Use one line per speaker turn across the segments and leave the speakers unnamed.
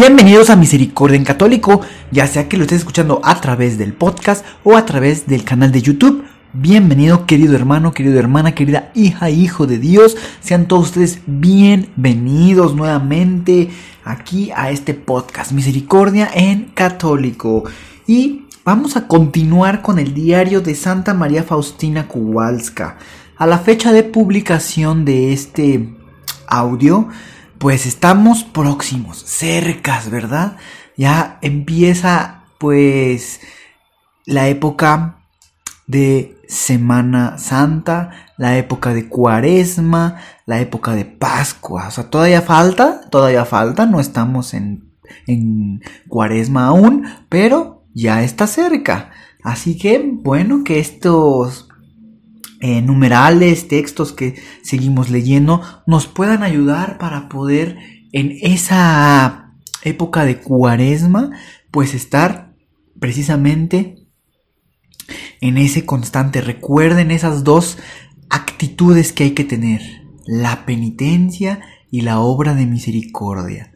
Bienvenidos a Misericordia en Católico, ya sea que lo estés escuchando a través del podcast o a través del canal de YouTube. Bienvenido querido hermano, querida hermana, querida hija, hijo de Dios. Sean todos ustedes bienvenidos nuevamente aquí a este podcast Misericordia en Católico. Y vamos a continuar con el diario de Santa María Faustina Kowalska. A la fecha de publicación de este audio, pues estamos próximos, cercas, ¿verdad? Ya empieza pues la época de Semana Santa, la época de Cuaresma, la época de Pascua. O sea, todavía falta, todavía falta, no estamos en, en Cuaresma aún, pero ya está cerca. Así que, bueno, que estos eh, numerales, textos que seguimos leyendo, nos puedan ayudar para poder en esa época de cuaresma, pues estar precisamente en ese constante. Recuerden esas dos actitudes que hay que tener, la penitencia y la obra de misericordia.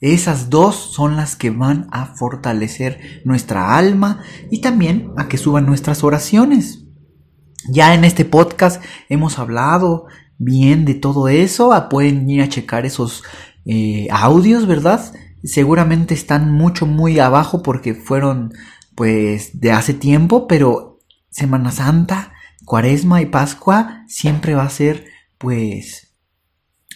Esas dos son las que van a fortalecer nuestra alma y también a que suban nuestras oraciones. Ya en este podcast hemos hablado bien de todo eso. Ah, pueden ir a checar esos eh, audios, ¿verdad? Seguramente están mucho, muy abajo porque fueron pues de hace tiempo, pero Semana Santa, Cuaresma y Pascua siempre va a ser pues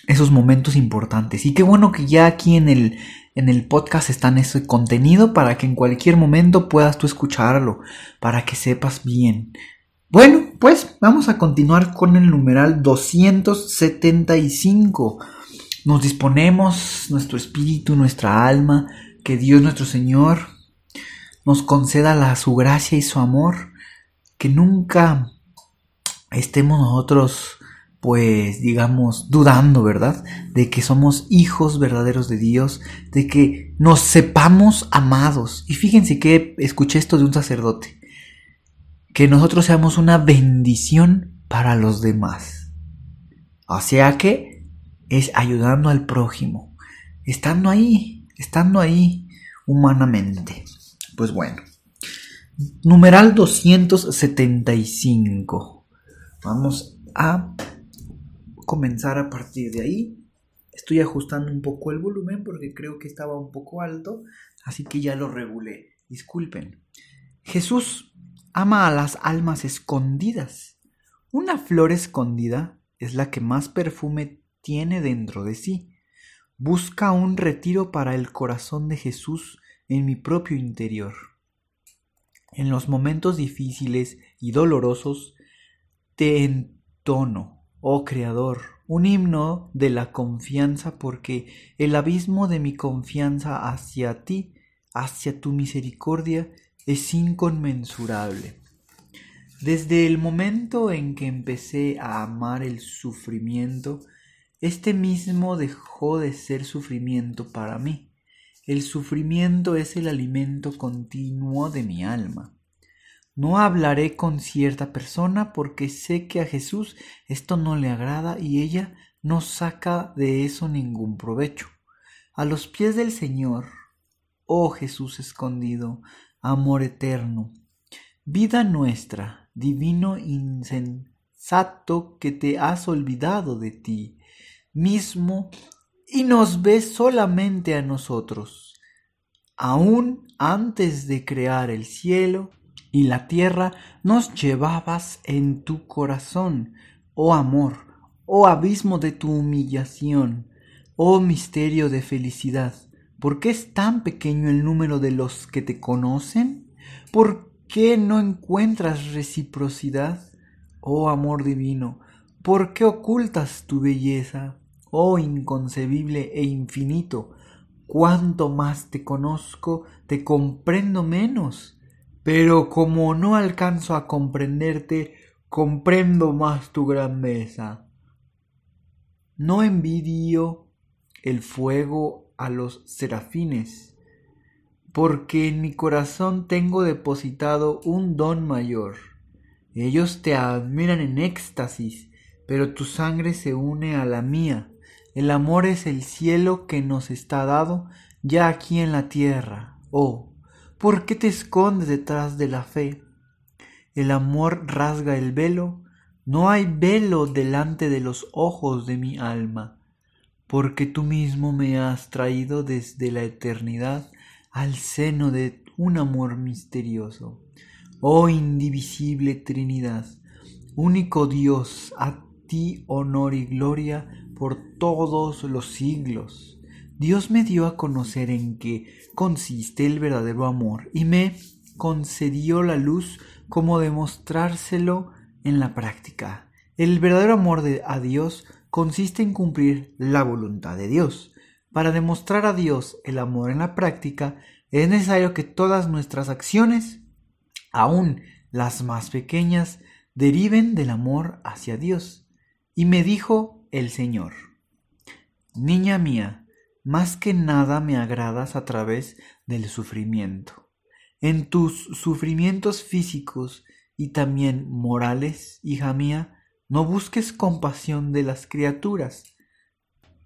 esos momentos importantes. Y qué bueno que ya aquí en el, en el podcast están ese contenido para que en cualquier momento puedas tú escucharlo, para que sepas bien. Bueno, pues vamos a continuar con el numeral 275. Nos disponemos, nuestro espíritu, nuestra alma, que Dios nuestro Señor nos conceda la, su gracia y su amor, que nunca estemos nosotros, pues digamos, dudando, ¿verdad? De que somos hijos verdaderos de Dios, de que nos sepamos amados. Y fíjense que escuché esto de un sacerdote que nosotros seamos una bendición para los demás. O sea que es ayudando al prójimo, estando ahí, estando ahí humanamente. Pues bueno. Numeral 275. Vamos a comenzar a partir de ahí. Estoy ajustando un poco el volumen porque creo que estaba un poco alto, así que ya lo regulé. Disculpen. Jesús ama a las almas escondidas. Una flor escondida es la que más perfume tiene dentro de sí. Busca un retiro para el corazón de Jesús en mi propio interior. En los momentos difíciles y dolorosos te entono, oh Creador, un himno de la confianza porque el abismo de mi confianza hacia ti, hacia tu misericordia, es inconmensurable. Desde el momento en que empecé a amar el sufrimiento, este mismo dejó de ser sufrimiento para mí. El sufrimiento es el alimento continuo de mi alma. No hablaré con cierta persona porque sé que a Jesús esto no le agrada y ella no saca de eso ningún provecho. A los pies del Señor, oh Jesús escondido, amor eterno, vida nuestra, divino insensato que te has olvidado de ti mismo y nos ves solamente a nosotros. Aún antes de crear el cielo y la tierra, nos llevabas en tu corazón, oh amor, oh abismo de tu humillación, oh misterio de felicidad. ¿Por qué es tan pequeño el número de los que te conocen? ¿Por qué no encuentras reciprocidad? Oh amor divino, ¿por qué ocultas tu belleza? Oh inconcebible e infinito, cuanto más te conozco, te comprendo menos. Pero como no alcanzo a comprenderte, comprendo más tu grandeza. No envidio el fuego a los serafines, porque en mi corazón tengo depositado un don mayor. Ellos te admiran en éxtasis, pero tu sangre se une a la mía. El amor es el cielo que nos está dado ya aquí en la tierra. Oh, ¿por qué te escondes detrás de la fe? El amor rasga el velo, no hay velo delante de los ojos de mi alma, porque tú mismo me has traído desde la eternidad al seno de un amor misterioso. Oh indivisible Trinidad, único Dios, a ti honor y gloria por todos los siglos. Dios me dio a conocer en qué consiste el verdadero amor y me concedió la luz como demostrárselo en la práctica. El verdadero amor de, a Dios consiste en cumplir la voluntad de Dios. Para demostrar a Dios el amor en la práctica es necesario que todas nuestras acciones, aun las más pequeñas, deriven del amor hacia Dios. Y me dijo el Señor. Niña mía, más que nada me agradas a través del sufrimiento. En tus sufrimientos físicos y también morales, hija mía, no busques compasión de las criaturas.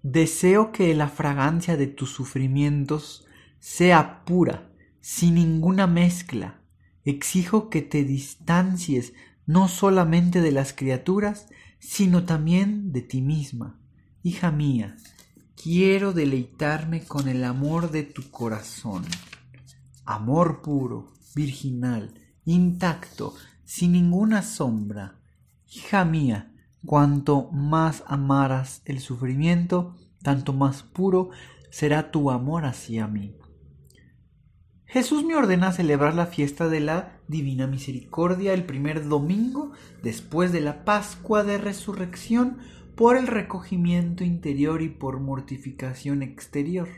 Deseo que la fragancia de tus sufrimientos sea pura, sin ninguna mezcla. Exijo que te distancies no solamente de las criaturas, sino también de ti misma. Hija mía, quiero deleitarme con el amor de tu corazón. Amor puro, virginal, intacto, sin ninguna sombra. Hija mía, cuanto más amaras el sufrimiento, tanto más puro será tu amor hacia mí. Jesús me ordena celebrar la fiesta de la Divina Misericordia el primer domingo después de la Pascua de Resurrección por el recogimiento interior y por mortificación exterior.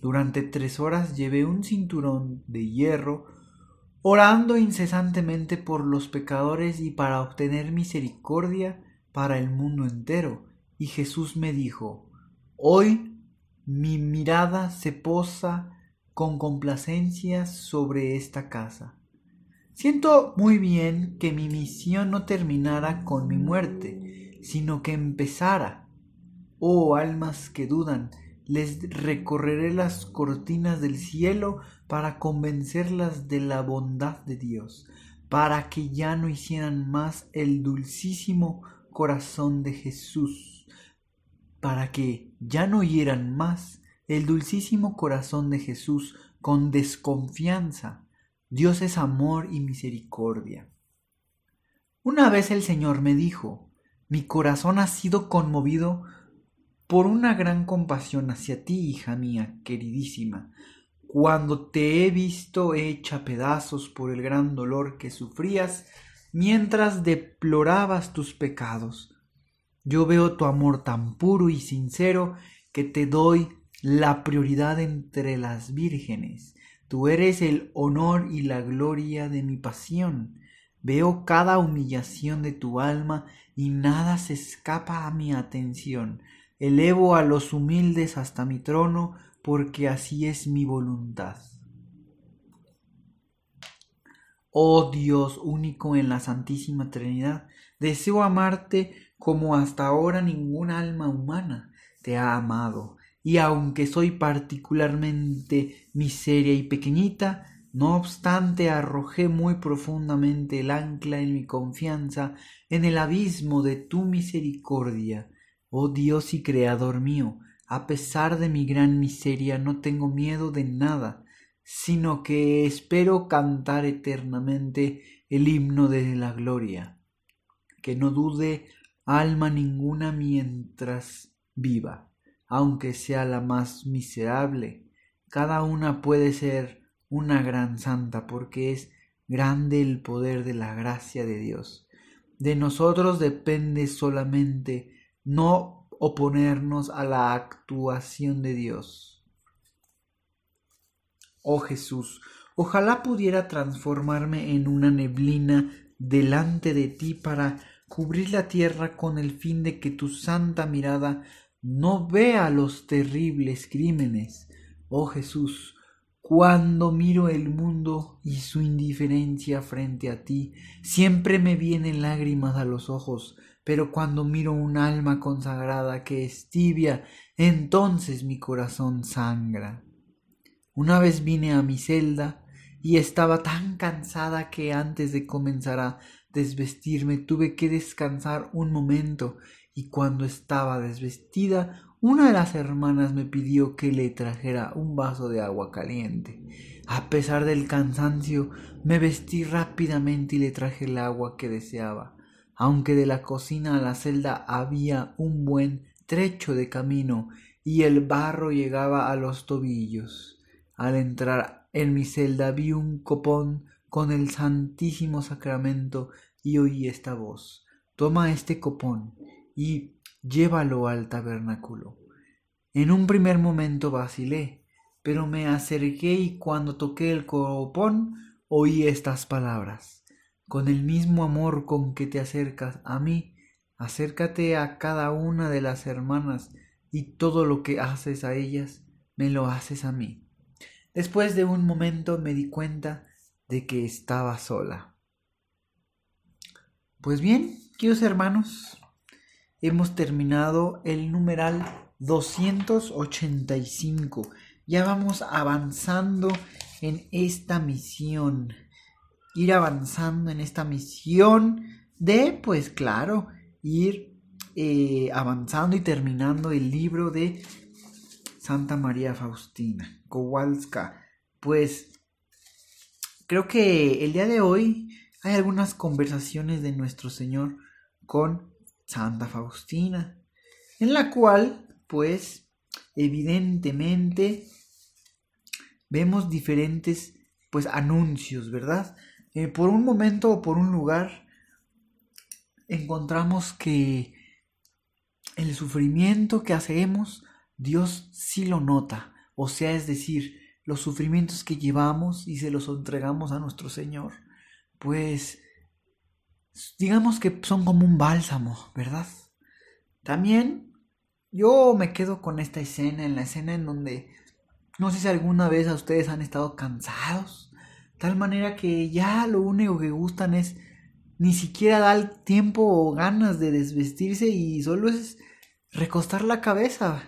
Durante tres horas llevé un cinturón de hierro, orando incesantemente por los pecadores y para obtener misericordia para el mundo entero. Y Jesús me dijo, Hoy mi mirada se posa con complacencia sobre esta casa. Siento muy bien que mi misión no terminara con mi muerte, sino que empezara. Oh almas que dudan, les recorreré las cortinas del cielo para convencerlas de la bondad de Dios, para que ya no hicieran más el dulcísimo corazón de Jesús, para que ya no oyeran más el dulcísimo corazón de Jesús con desconfianza. Dios es amor y misericordia. Una vez el Señor me dijo, mi corazón ha sido conmovido por una gran compasión hacia ti, hija mía, queridísima, cuando te he visto hecha pedazos por el gran dolor que sufrías mientras deplorabas tus pecados. Yo veo tu amor tan puro y sincero que te doy la prioridad entre las vírgenes. Tú eres el honor y la gloria de mi pasión. Veo cada humillación de tu alma y nada se escapa a mi atención. Elevo a los humildes hasta mi trono porque así es mi voluntad. Oh Dios único en la Santísima Trinidad, deseo amarte como hasta ahora ningún alma humana te ha amado y aunque soy particularmente miseria y pequeñita, no obstante arrojé muy profundamente el ancla en mi confianza en el abismo de tu misericordia. Oh Dios y Creador mío, a pesar de mi gran miseria no tengo miedo de nada, sino que espero cantar eternamente el himno de la gloria. Que no dude alma ninguna mientras viva aunque sea la más miserable. Cada una puede ser una gran santa porque es grande el poder de la gracia de Dios. De nosotros depende solamente no oponernos a la actuación de Dios. oh Jesús, ojalá pudiera transformarme en una neblina delante de ti para cubrir la tierra con el fin de que tu santa mirada no vea los terribles crímenes. Oh Jesús, cuando miro el mundo y su indiferencia frente a ti, siempre me vienen lágrimas a los ojos, pero cuando miro un alma consagrada que es tibia, entonces mi corazón sangra. Una vez vine a mi celda y estaba tan cansada que antes de comenzar a desvestirme tuve que descansar un momento y cuando estaba desvestida una de las hermanas me pidió que le trajera un vaso de agua caliente. A pesar del cansancio, me vestí rápidamente y le traje el agua que deseaba. Aunque de la cocina a la celda había un buen trecho de camino y el barro llegaba a los tobillos. Al entrar en mi celda vi un copón con el Santísimo Sacramento y oí esta voz. Toma este copón y llévalo al tabernáculo. En un primer momento vacilé, pero me acerqué y cuando toqué el copón oí estas palabras. Con el mismo amor con que te acercas a mí, acércate a cada una de las hermanas y todo lo que haces a ellas, me lo haces a mí. Después de un momento me di cuenta de que estaba sola. Pues bien, queridos hermanos, hemos terminado el numeral 285. Ya vamos avanzando en esta misión. Ir avanzando en esta misión de, pues claro, ir eh, avanzando y terminando el libro de Santa María Faustina, Kowalska. Pues creo que el día de hoy hay algunas conversaciones de nuestro Señor con Santa Faustina, en la cual, pues, evidentemente, vemos diferentes, pues, anuncios, ¿verdad? Eh, por un momento o por un lugar, encontramos que el sufrimiento que hacemos, Dios sí lo nota, o sea, es decir, los sufrimientos que llevamos y se los entregamos a nuestro Señor, pues digamos que son como un bálsamo, ¿verdad? También yo me quedo con esta escena, en la escena en donde no sé si alguna vez a ustedes han estado cansados, tal manera que ya lo único que gustan es ni siquiera dar tiempo o ganas de desvestirse y solo es recostar la cabeza.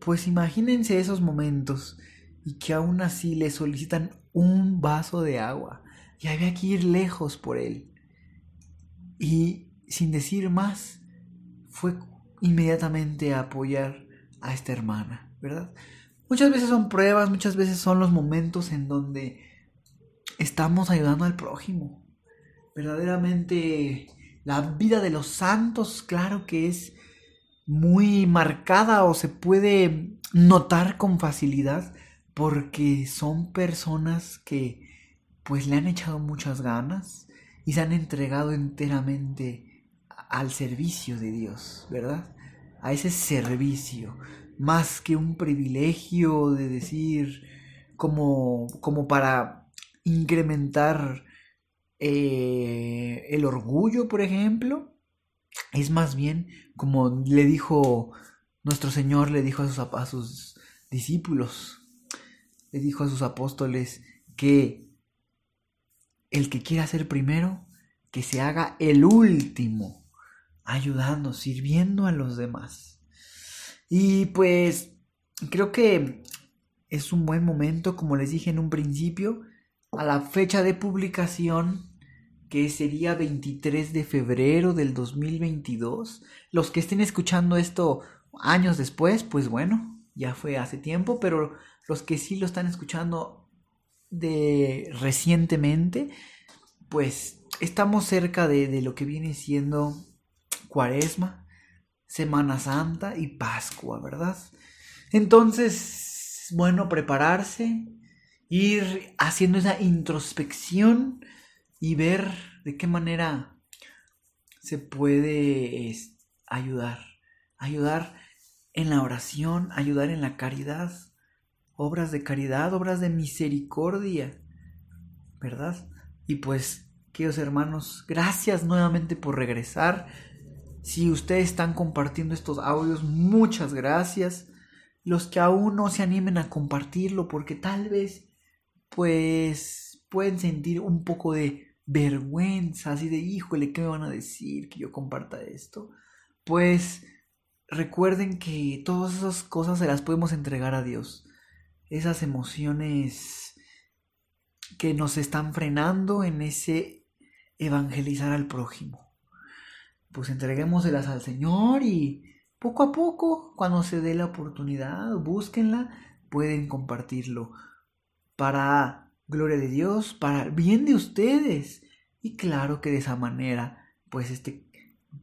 Pues imagínense esos momentos y que aún así le solicitan un vaso de agua y había que ir lejos por él. Y sin decir más, fue inmediatamente a apoyar a esta hermana, ¿verdad? Muchas veces son pruebas, muchas veces son los momentos en donde estamos ayudando al prójimo. Verdaderamente la vida de los santos, claro que es muy marcada o se puede notar con facilidad porque son personas que pues le han echado muchas ganas y se han entregado enteramente al servicio de Dios, ¿verdad? A ese servicio, más que un privilegio de decir como, como para incrementar eh, el orgullo, por ejemplo, es más bien como le dijo nuestro Señor, le dijo a sus, a sus discípulos, le dijo a sus apóstoles que el que quiera ser primero, que se haga el último, ayudando, sirviendo a los demás. Y pues creo que es un buen momento, como les dije en un principio, a la fecha de publicación, que sería 23 de febrero del 2022. Los que estén escuchando esto años después, pues bueno, ya fue hace tiempo, pero los que sí lo están escuchando de recientemente, pues estamos cerca de, de lo que viene siendo Cuaresma, Semana Santa y Pascua, ¿verdad? Entonces, bueno, prepararse, ir haciendo esa introspección y ver de qué manera se puede ayudar. Ayudar en la oración, ayudar en la caridad, obras de caridad, obras de misericordia, ¿verdad? Y pues, queridos hermanos, gracias nuevamente por regresar. Si ustedes están compartiendo estos audios, muchas gracias. Los que aún no se animen a compartirlo porque tal vez, pues, pueden sentir un poco de vergüenza, así de, híjole, ¿qué me van a decir que yo comparta esto? Pues recuerden que todas esas cosas se las podemos entregar a Dios. Esas emociones que nos están frenando en ese evangelizar al prójimo. Pues entreguémoselas al Señor y poco a poco, cuando se dé la oportunidad, búsquenla, pueden compartirlo para gloria de Dios, para el bien de ustedes. Y claro que de esa manera, pues este,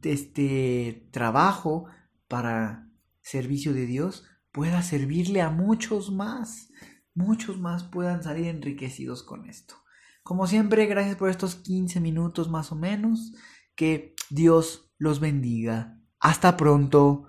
este trabajo para servicio de Dios pueda servirle a muchos más, muchos más puedan salir enriquecidos con esto. Como siempre, gracias por estos 15 minutos más o menos. Que Dios los bendiga. Hasta pronto.